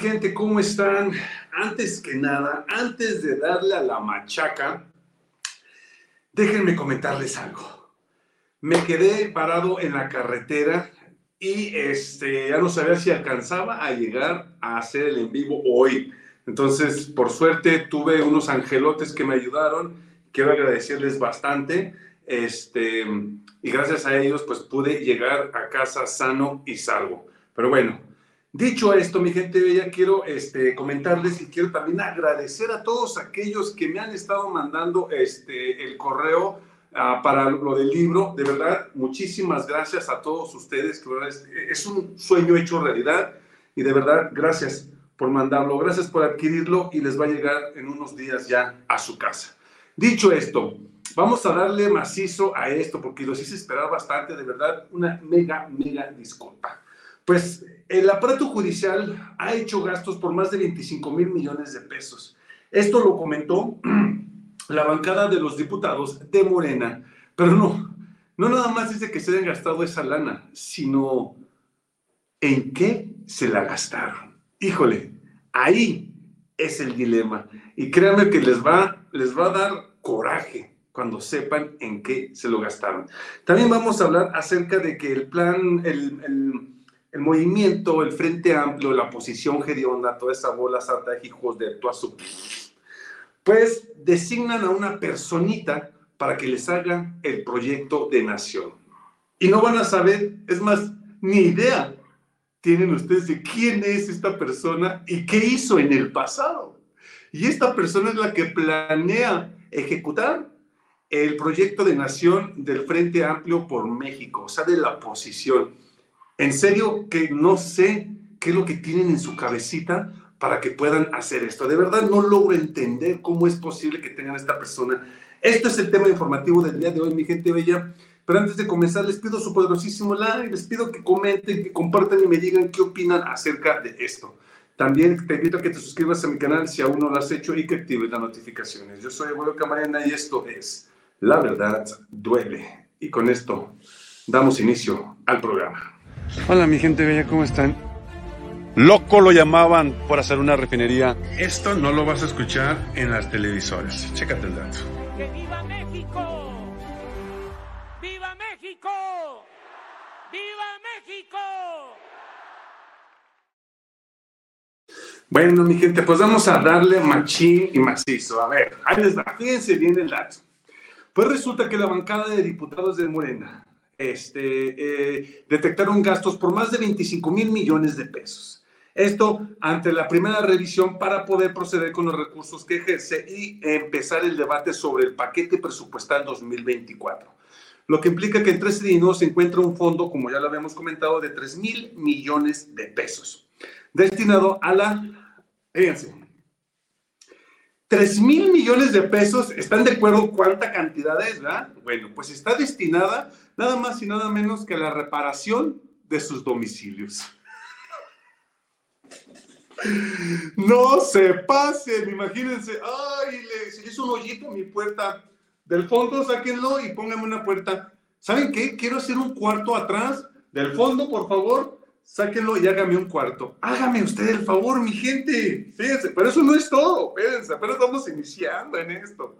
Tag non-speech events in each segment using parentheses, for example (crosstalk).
¿Qué tal, mi gente? ¿Cómo están? Antes que nada, antes de darle a la machaca, déjenme comentarles algo. Me quedé parado en la carretera y este, ya no sabía si alcanzaba a llegar a hacer el en vivo hoy. Entonces, por suerte, tuve unos angelotes que me ayudaron. Quiero agradecerles bastante. Este, y gracias a ellos, pues pude llegar a casa sano y salvo. Pero bueno, Dicho esto, mi gente bella, quiero este, comentarles y quiero también agradecer a todos aquellos que me han estado mandando este, el correo uh, para lo del libro. De verdad, muchísimas gracias a todos ustedes, es un sueño hecho realidad y de verdad, gracias por mandarlo, gracias por adquirirlo y les va a llegar en unos días ya a su casa. Dicho esto, vamos a darle macizo a esto porque los hice esperar bastante, de verdad, una mega, mega disculpa. Pues el aparato judicial ha hecho gastos por más de 25 mil millones de pesos. Esto lo comentó (clears throat) la bancada de los diputados de Morena, pero no, no nada más dice que se hayan gastado esa lana, sino en qué se la gastaron. Híjole, ahí es el dilema. Y créanme que les va, les va a dar coraje cuando sepan en qué se lo gastaron. También vamos a hablar acerca de que el plan, el, el el movimiento, el Frente Amplio, la oposición hedionda, toda esa bola santa de hijos de Tuazu, pues designan a una personita para que les haga el proyecto de nación. Y no van a saber, es más, ni idea tienen ustedes de quién es esta persona y qué hizo en el pasado. Y esta persona es la que planea ejecutar el proyecto de nación del Frente Amplio por México, o sea, de la oposición. En serio que no sé qué es lo que tienen en su cabecita para que puedan hacer esto. De verdad no logro entender cómo es posible que tengan esta persona. Esto es el tema informativo del día de hoy, mi gente bella. Pero antes de comenzar, les pido su poderosísimo like, les pido que comenten, que compartan y me digan qué opinan acerca de esto. También te invito a que te suscribas a mi canal si aún no lo has hecho y que actives las notificaciones. Yo soy Abuelo Camarena y esto es La Verdad Duele. Y con esto damos inicio al programa. Hola mi gente bella, ¿cómo están? Loco lo llamaban por hacer una refinería. Esto no lo vas a escuchar en las televisoras. Chécate el dato. ¡Que viva México! ¡Viva México! ¡Viva México! Bueno, mi gente, pues vamos a darle machín y macizo. A ver, ahí les da. Fíjense bien el dato. Pues resulta que la bancada de diputados de Morena este, eh, detectaron gastos por más de 25 mil millones de pesos. Esto ante la primera revisión para poder proceder con los recursos que ejerce y empezar el debate sobre el paquete presupuestal 2024. Lo que implica que en 13 días se encuentra un fondo, como ya lo habíamos comentado, de 3 mil millones de pesos, destinado a la, fíjense, 3 mil millones de pesos, ¿están de acuerdo cuánta cantidad es, verdad? Bueno, pues está destinada nada más y nada menos que a la reparación de sus domicilios. (laughs) No se pasen, imagínense, ay, le, se hizo un hoyito mi puerta. Del fondo, sáquenlo y pónganme una puerta. ¿Saben qué? Quiero hacer un cuarto atrás. Del fondo, por favor, sáquenlo y hágame un cuarto. Hágame usted el favor, mi gente. Fíjense, pero eso no es todo. Fíjense, apenas estamos iniciando en esto.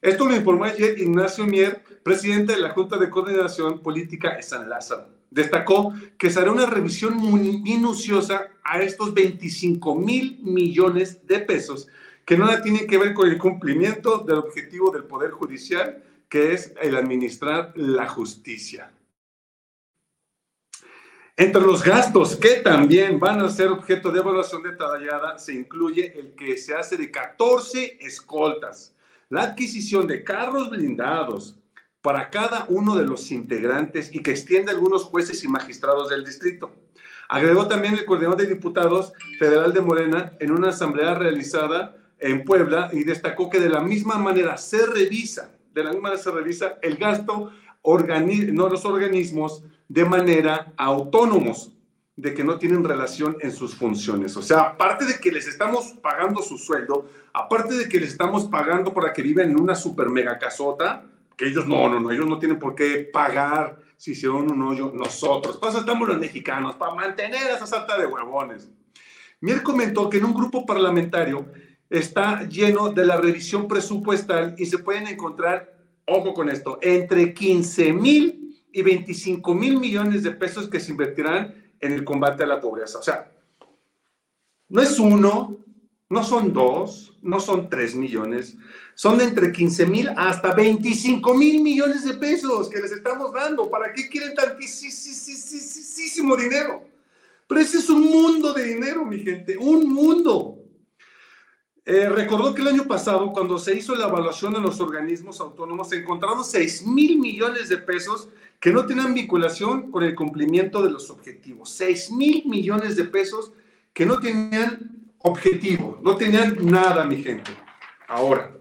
Esto lo informó ayer Ignacio Mier, presidente de la Junta de Coordinación Política de San Lázaro. Destacó que se hará una revisión minuciosa a estos 25 mil millones de pesos que nada tienen que ver con el cumplimiento del objetivo del Poder Judicial, que es el administrar la justicia. Entre los gastos que también van a ser objeto de evaluación detallada se incluye el que se hace de 14 escoltas, la adquisición de carros blindados para cada uno de los integrantes y que extiende a algunos jueces y magistrados del distrito. Agregó también el coordinador de diputados federal de Morena en una asamblea realizada en Puebla y destacó que de la misma manera se revisa, de la misma manera se revisa el gasto, no los organismos de manera autónomos, de que no tienen relación en sus funciones. O sea, aparte de que les estamos pagando su sueldo, aparte de que les estamos pagando para que vivan en una super mega casota, que ellos no, no, no, ellos no tienen por qué pagar si hicieron un hoyo nosotros. Para estamos los mexicanos, para mantener esa salta de huevones. Mier comentó que en un grupo parlamentario está lleno de la revisión presupuestal y se pueden encontrar, ojo con esto, entre 15 mil y 25 mil millones de pesos que se invertirán en el combate a la pobreza. O sea, no es uno, no son dos, no son tres millones, son de entre 15 mil hasta 25 mil millones de pesos que les estamos dando. ¿Para qué quieren tantísimo dinero? Pero ese es un mundo de dinero, mi gente, un mundo. Eh, recordó que el año pasado, cuando se hizo la evaluación de los organismos autónomos, se encontraron 6 mil millones de pesos que no tenían vinculación con el cumplimiento de los objetivos. 6 mil millones de pesos que no tenían objetivo, no tenían nada, mi gente. Ahora,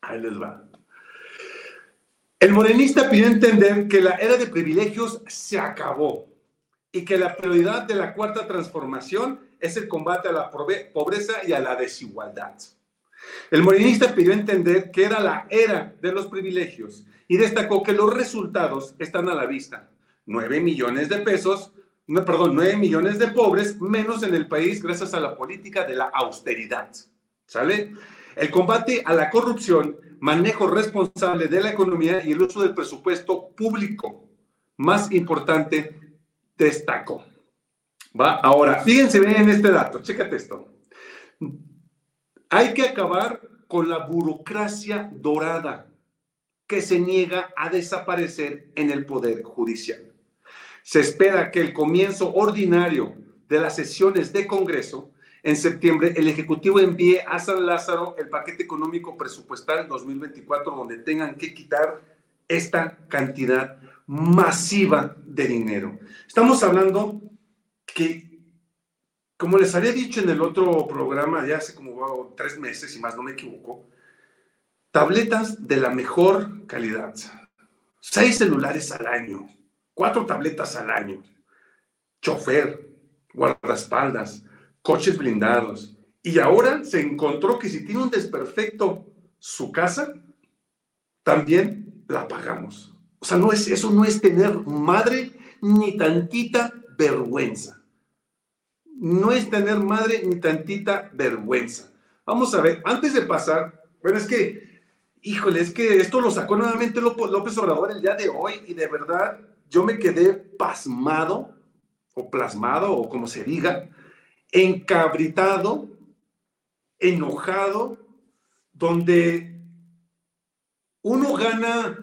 ahí les va. El morenista pidió entender que la era de privilegios se acabó y que la prioridad de la cuarta transformación es el combate a la pobreza y a la desigualdad. El morenista pidió entender que era la era de los privilegios y destacó que los resultados están a la vista. 9 millones de pesos, no, perdón, 9 millones de pobres menos en el país gracias a la política de la austeridad. ¿Sale? El combate a la corrupción, manejo responsable de la economía y el uso del presupuesto público. Más importante, destacó. ¿Va? Ahora, fíjense bien en este dato, chécate esto. Hay que acabar con la burocracia dorada que se niega a desaparecer en el Poder Judicial. Se espera que el comienzo ordinario de las sesiones de Congreso, en septiembre, el Ejecutivo envíe a San Lázaro el paquete económico presupuestal 2024, donde tengan que quitar esta cantidad masiva de dinero. Estamos hablando que, como les había dicho en el otro programa, ya hace como tres meses, y más no me equivoco, tabletas de la mejor calidad. Seis celulares al año, cuatro tabletas al año, chofer, guardaespaldas, coches blindados. Y ahora se encontró que si tiene un desperfecto su casa, también la pagamos. O sea, no es, eso no es tener madre ni tantita vergüenza no es tener madre ni tantita vergüenza. Vamos a ver, antes de pasar, bueno, es que, híjole, es que esto lo sacó nuevamente López Obrador el día de hoy y de verdad yo me quedé pasmado o plasmado o como se diga, encabritado, enojado, donde uno gana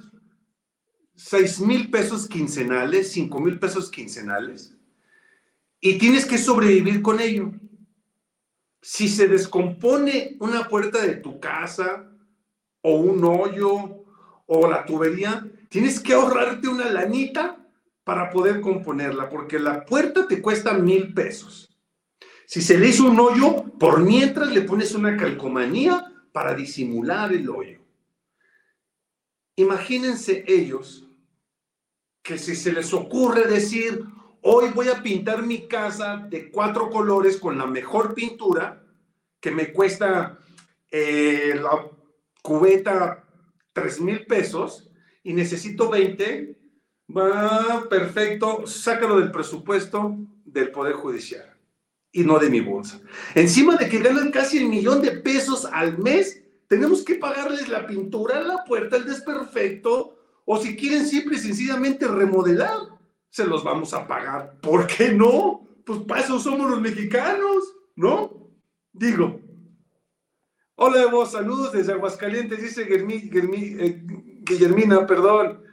6 mil pesos quincenales, 5 mil pesos quincenales, y tienes que sobrevivir con ello. Si se descompone una puerta de tu casa o un hoyo o la tubería, tienes que ahorrarte una lanita para poder componerla, porque la puerta te cuesta mil pesos. Si se le hizo un hoyo, por mientras le pones una calcomanía para disimular el hoyo. Imagínense ellos que si se les ocurre decir, Hoy voy a pintar mi casa de cuatro colores con la mejor pintura, que me cuesta eh, la cubeta tres mil pesos y necesito 20. Va, perfecto, sácalo del presupuesto del Poder Judicial y no de mi bolsa. Encima de que ganan casi el millón de pesos al mes, tenemos que pagarles la pintura, la puerta, el desperfecto, o si quieren simple y sencillamente remodelar se los vamos a pagar. ¿Por qué no? Pues para eso somos los mexicanos, ¿no? Digo. Hola Evo, saludos desde Aguascalientes, dice eh, Guillermina, perdón.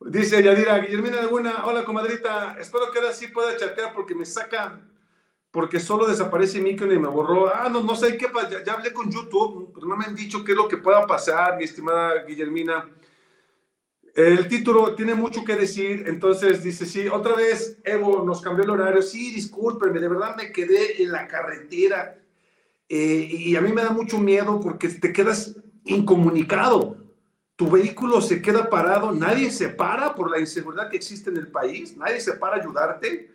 Dice Yadira, Guillermina alguna, hola comadrita, espero que ahora sí pueda chatear porque me saca, porque solo desaparece mi icono y me borró. Ah, no, no sé qué ya, ya, hablé con YouTube, pero no me han dicho qué es lo que pueda pasar, mi estimada Guillermina. El título tiene mucho que decir, entonces dice, sí, otra vez Evo nos cambió el horario, sí, discúlpenme, de verdad me quedé en la carretera eh, y a mí me da mucho miedo porque te quedas incomunicado, tu vehículo se queda parado, nadie se para por la inseguridad que existe en el país, nadie se para ayudarte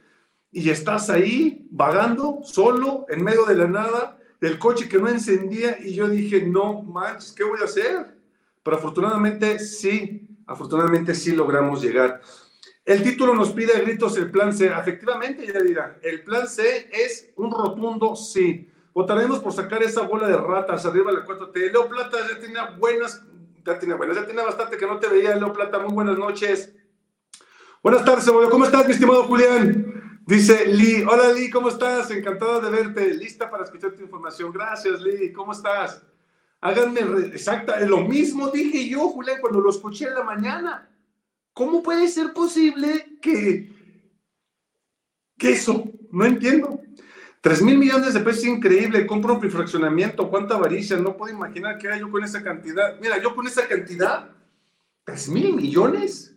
y estás ahí vagando solo en medio de la nada, del coche que no encendía y yo dije, no manches, ¿qué voy a hacer? Pero afortunadamente sí, afortunadamente sí logramos llegar. El título nos pide gritos el plan C. Efectivamente, ya dirá, el plan C es un rotundo sí. Votaremos por sacar esa bola de ratas arriba de la 4T. Leo Plata ya tiene buenas, ya tiene buenas, ya tiene bastante que no te veía, Leo Plata. Muy buenas noches. Buenas tardes, ¿Cómo estás, mi estimado Julián? Dice Lee. Hola, Lee, ¿cómo estás? Encantado de verte. Lista para escuchar tu información. Gracias, Lee. ¿Cómo estás? Háganme exacta. Lo mismo dije yo, Julián, cuando lo escuché en la mañana. ¿Cómo puede ser posible que, que eso? No entiendo. Tres mil millones de pesos, increíble. Compro un fraccionamiento. ¿Cuánta avaricia? No puedo imaginar qué era yo con esa cantidad. Mira, yo con esa cantidad, tres mil millones,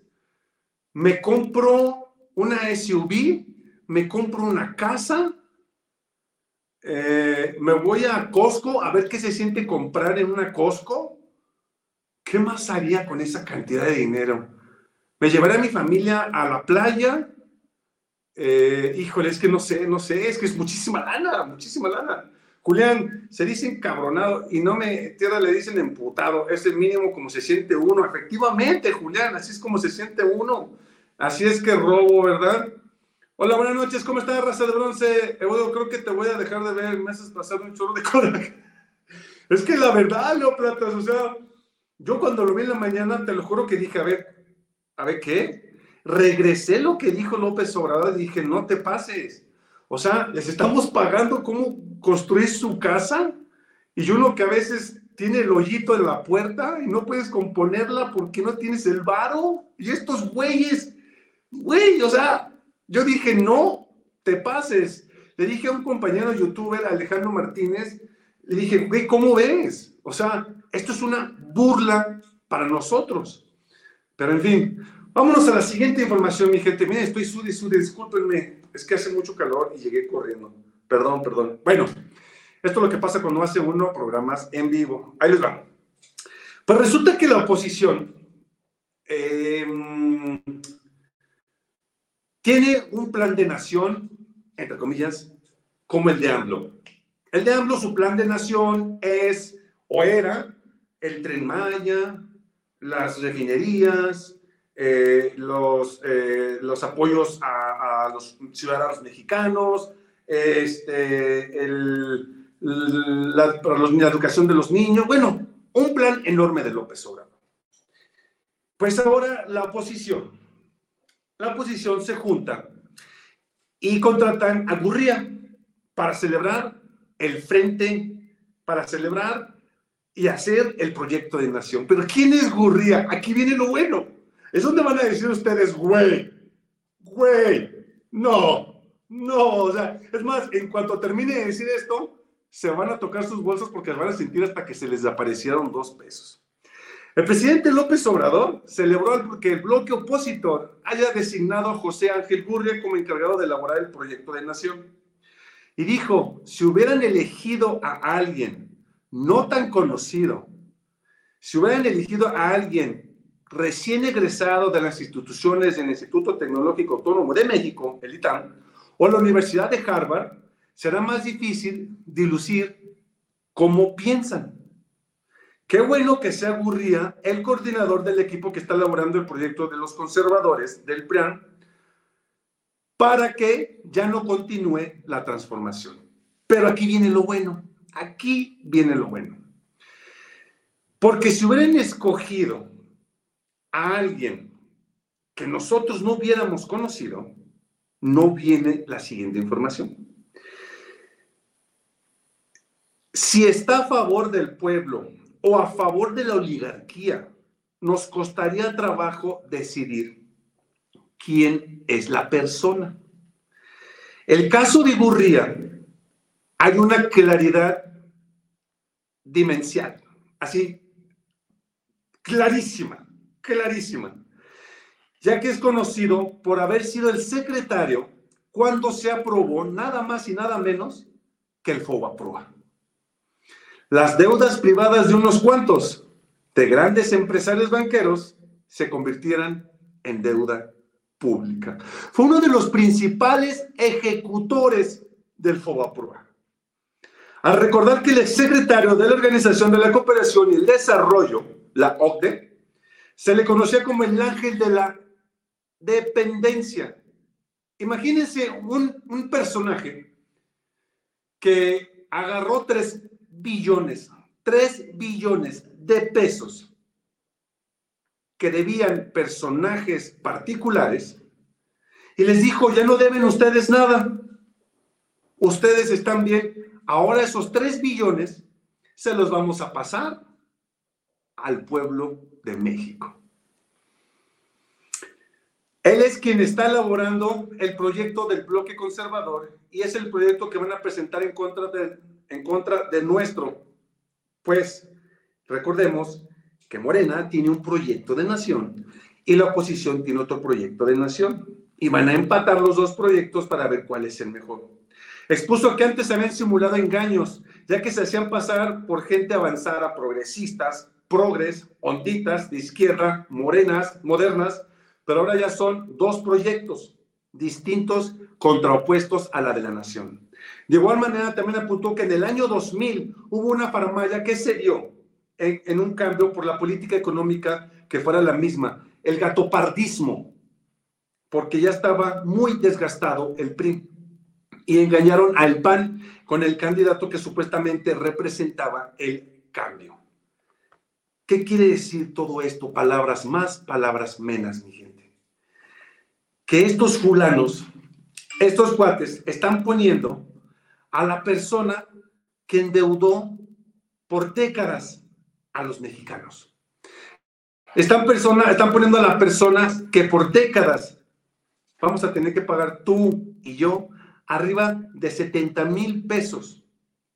me compro una SUV, me compro una casa, eh, me voy a Costco a ver qué se siente comprar en una Costco. ¿Qué más haría con esa cantidad de dinero? Me llevaré a mi familia a la playa. Eh, híjole, es que no sé, no sé, es que es muchísima lana, muchísima lana. Julián, se dice encabronado y no me, tierra le dicen emputado, es el mínimo como se siente uno. Efectivamente, Julián, así es como se siente uno. Así es que robo, ¿verdad? Hola, buenas noches, ¿cómo estás, raza de bronce? Eduardo, creo que te voy a dejar de ver, me haces pasar un chorro de coraje. (laughs) Es que la verdad, Leo Platas, o sea, yo cuando lo vi en la mañana, te lo juro que dije, a ver, a ver qué, regresé lo que dijo López Obrador y dije, no te pases. O sea, les estamos pagando cómo construir su casa y uno que a veces tiene el hoyito en la puerta y no puedes componerla porque no tienes el varo. Y estos güeyes, güey, o sea, yo dije, no te pases. Le dije a un compañero youtuber, Alejandro Martínez, le dije, güey, ¿cómo ves? O sea, esto es una burla para nosotros. Pero en fin, vámonos a la siguiente información, mi gente. Miren, estoy sude, sude, discúlpenme. Es que hace mucho calor y llegué corriendo. Perdón, perdón. Bueno, esto es lo que pasa cuando hace uno programas en vivo. Ahí les va. Pues resulta que la oposición em, tiene un plan de nación, entre comillas, como el de AMLO. El de AMLO, su plan de nación es o era el tren Maya, las refinerías, eh, los, eh, los apoyos a, los ciudadanos mexicanos, este, la, la, educación de los niños, bueno, un plan enorme de López Obrador. Pues ahora la oposición, la oposición se junta y contratan a Gurría para celebrar el frente, para celebrar y hacer el proyecto de nación. Pero ¿quién es Gurría? Aquí viene lo bueno. Es donde van a decir ustedes, güey, güey, no, no. O sea, es más, en cuanto termine de decir esto, se van a tocar sus bolsos porque van a sentir hasta que se les desaparecieron dos pesos. El presidente López Obrador celebró que el bloque opositor haya designado a José Ángel Gurria como encargado de elaborar el proyecto de nación. Y dijo, si hubieran elegido a alguien no tan conocido, si hubieran elegido a alguien recién egresado de las instituciones del Instituto Tecnológico Autónomo de México, el ITAM, o la Universidad de Harvard, será más difícil dilucir cómo piensan. Qué bueno que se aburría el coordinador del equipo que está elaborando el proyecto de los conservadores del PRIAN para que ya no continúe la transformación. Pero aquí viene lo bueno. Aquí viene lo bueno. Porque si hubieran escogido a alguien que nosotros no hubiéramos conocido, no viene la siguiente información. Si está a favor del pueblo o a favor de la oligarquía, nos costaría trabajo decidir quién es la persona. El caso de Gurría hay una claridad dimensional, así, clarísima, clarísima, ya que es conocido por haber sido el secretario cuando se aprobó nada más y nada menos que el FOBAPROA. Las deudas privadas de unos cuantos de grandes empresarios banqueros se convirtieran en deuda pública. Fue uno de los principales ejecutores del FOBAPROA. Al recordar que el secretario de la Organización de la Cooperación y el Desarrollo, la OCDE, se le conocía como el ángel de la dependencia. Imagínense un, un personaje que agarró 3 billones, 3 billones de pesos que debían personajes particulares y les dijo, ya no deben ustedes nada, ustedes están bien, ahora esos 3 billones se los vamos a pasar al pueblo de México. Él es quien está elaborando el proyecto del bloque conservador y es el proyecto que van a presentar en contra de, en contra de nuestro. Pues recordemos que Morena tiene un proyecto de nación y la oposición tiene otro proyecto de nación. Y van a empatar los dos proyectos para ver cuál es el mejor. Expuso que antes habían simulado engaños, ya que se hacían pasar por gente avanzada, progresistas, progres, onditas, de izquierda, morenas, modernas, pero ahora ya son dos proyectos distintos, contraopuestos a la de la nación. De igual manera, también apuntó que en el año 2000 hubo una faramaya que se dio en, en un cambio por la política económica que fuera la misma, el gatopardismo, porque ya estaba muy desgastado el PRI y engañaron al PAN con el candidato que supuestamente representaba el cambio. ¿Qué quiere decir todo esto? Palabras más, palabras menos, mi gente. Que estos fulanos, estos cuates, están poniendo a la persona que endeudó por décadas a los mexicanos. Están, persona, están poniendo a la persona que por décadas vamos a tener que pagar tú y yo arriba de 70 mil pesos.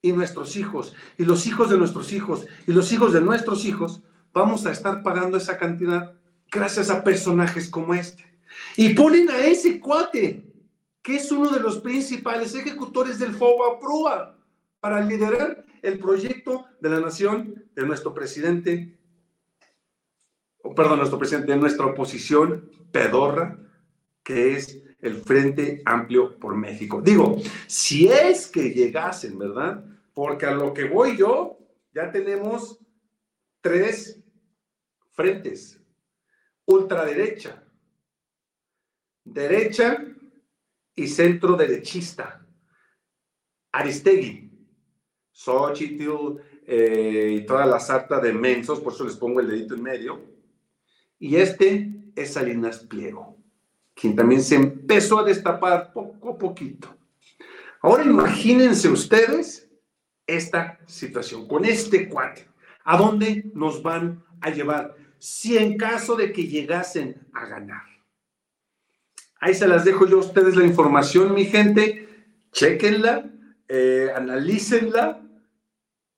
Y nuestros hijos, y los hijos de nuestros hijos, y los hijos de nuestros hijos, vamos a estar pagando esa cantidad gracias a personajes como este. Y ponen a ese cuate, que es uno de los principales ejecutores del FOBA PRUA, para liderar el proyecto de la nación de nuestro presidente, o perdón, nuestro presidente, de nuestra oposición pedorra, que es el Frente Amplio por México. Digo, si es que llegasen, ¿verdad? Porque a lo que voy yo, ya tenemos tres frentes. Ultraderecha, derecha y centro derechista. Aristegui, Xochitl eh, y toda la sarta de mensos, por eso les pongo el dedito en medio. Y este es Salinas Pliego quien también se empezó a destapar poco a poquito. Ahora imagínense ustedes esta situación con este cuate. ¿A dónde nos van a llevar si en caso de que llegasen a ganar? Ahí se las dejo yo a ustedes la información, mi gente. Chequenla, eh, analícenla,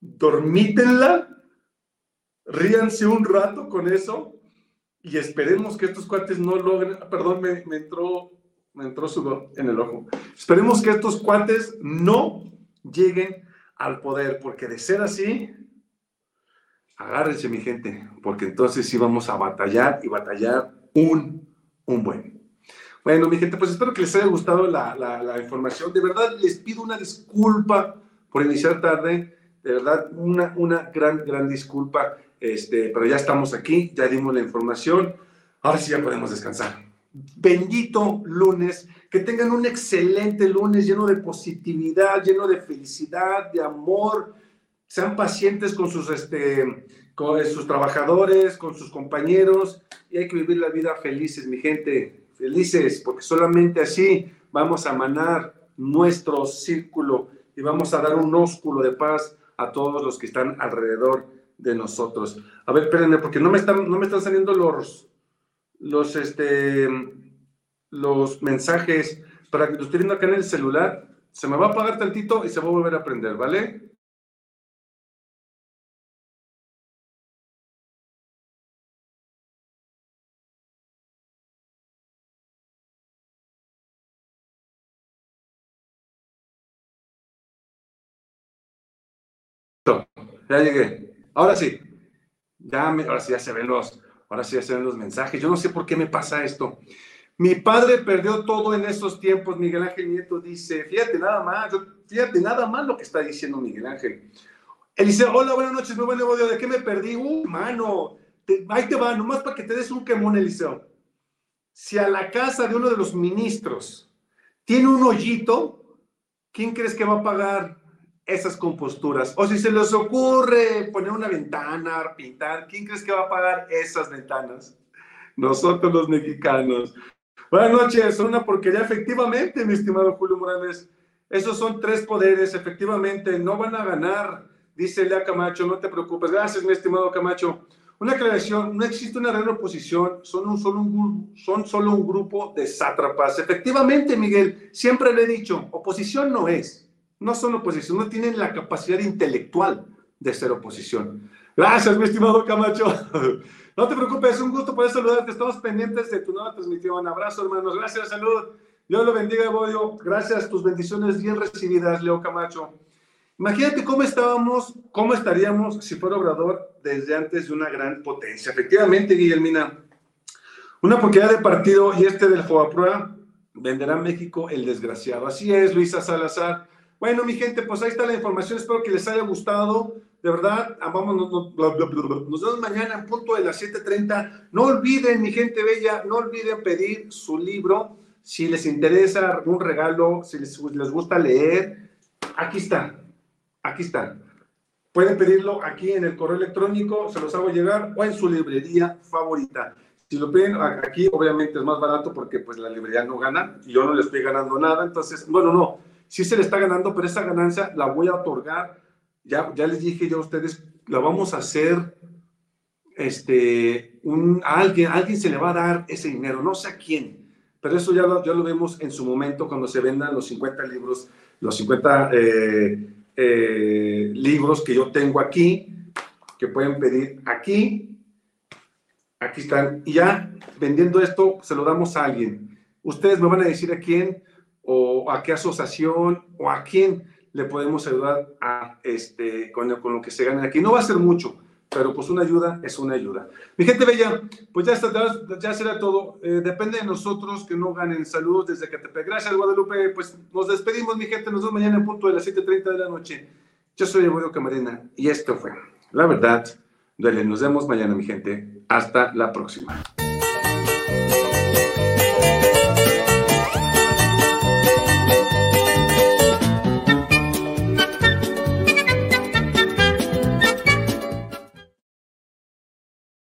dormítenla, ríanse un rato con eso y esperemos que estos cuates no logren, perdón, me, entró, me entró sudor en el ojo. Esperemos que estos cuates no lleguen al poder, porque de ser así, agárrense mi gente, porque entonces sí vamos a batallar y batallar un, un buen. Bueno, mi gente, pues espero que les haya gustado la, la, la información. De verdad, les pido una disculpa por iniciar tarde. De verdad, una, una gran, gran disculpa. Este, pero ya estamos aquí, ya dimos la información, ahora sí ya podemos descansar. Bendito lunes, que tengan un excelente lunes lleno de positividad, lleno de felicidad, de amor. Sean pacientes con sus, este, con sus trabajadores, con sus compañeros y hay que vivir la vida felices, mi gente, felices, porque solamente así vamos a manar nuestro círculo y vamos a dar un ósculo de paz a todos los que están alrededor de nosotros. A ver, espérenme, porque no me están, no me están saliendo los, los, este, los mensajes para que lo estoy viendo acá en el celular. Se me va a apagar tantito y se va a volver a prender, ¿vale? Ya llegué. Ahora sí, ya ahora sí ya se ven los, ahora sí ya se ven los mensajes. Yo no sé por qué me pasa esto. Mi padre perdió todo en esos tiempos, Miguel Ángel Nieto dice, fíjate nada más, fíjate nada más lo que está diciendo Miguel Ángel. Él dice, hola, buenas noches, muy buen audio, ¿de qué me perdí? Uh, mano, ahí te va, nomás para que te des un quemón, Eliseo. si a la casa de uno de los ministros tiene un hoyito, ¿quién crees que va a pagar esas composturas? O si se les ocurre poner una ventana, pintar, ¿quién crees que va a pagar esas ventanas? Nosotros los mexicanos. Buenas noches, son una porquería. Efectivamente, mi estimado Julio Morales, esos son tres poderes, efectivamente, no van a ganar, dice Lea Camacho, no te preocupes. Gracias, mi estimado Camacho. Una aclaración, no existe una real oposición, son, solo un, son solo un grupo de sátrapas. Efectivamente, Miguel, siempre le he dicho, oposición no es, no son oposición, no tienen la capacidad intelectual de ser oposición. Gracias, mi estimado Camacho. (laughs) No te preocupes, es un gusto poder saludarte. Estamos pendientes de tu nueva transmisión. Abrazo, hermanos. Gracias, salud. Dios lo bendiga, Bodio. Gracias, tus bendiciones bien recibidas, Leo Camacho. Imagínate cómo estábamos, cómo estaríamos si fuera Obrador desde antes de una gran potencia. Efectivamente, Guillermina, una porquería de partido y este del Foaprueba venderá México el desgraciado. Así es, Luisa Salazar. Bueno, mi gente, pues ahí está la información. Espero que les haya gustado. De verdad, vamos, nos, nos vemos mañana en punto de las 7:30. No olviden, mi gente bella, no olviden pedir su libro. Si les interesa algún regalo, si les, les gusta leer, aquí está aquí está. Pueden pedirlo aquí en el correo electrónico, se los hago llegar o en su librería favorita. Si lo piden aquí, obviamente es más barato porque pues la librería no gana y yo no le estoy ganando nada. Entonces, bueno, no, sí se le está ganando, pero esa ganancia la voy a otorgar. Ya, ya les dije yo a ustedes, la vamos a hacer, este, a alguien, alguien se le va a dar ese dinero, no sé a quién, pero eso ya lo, ya lo vemos en su momento cuando se vendan los 50 libros, los 50 eh, eh, libros que yo tengo aquí, que pueden pedir aquí. Aquí están. Y ya vendiendo esto, se lo damos a alguien. Ustedes me van a decir a quién o a qué asociación o a quién le podemos ayudar a este, con, con lo que se gane aquí. No va a ser mucho pero pues una ayuda es una ayuda. Mi gente bella, pues ya, está, ya será todo. Eh, depende de nosotros que no ganen. Saludos desde Catepec. Gracias, Guadalupe. Pues nos despedimos, mi gente. Nos vemos mañana en punto de las 7.30 de la noche. Yo soy Eduardo Camarena y esto fue La Verdad. Duele. Nos vemos mañana, mi gente. Hasta la próxima.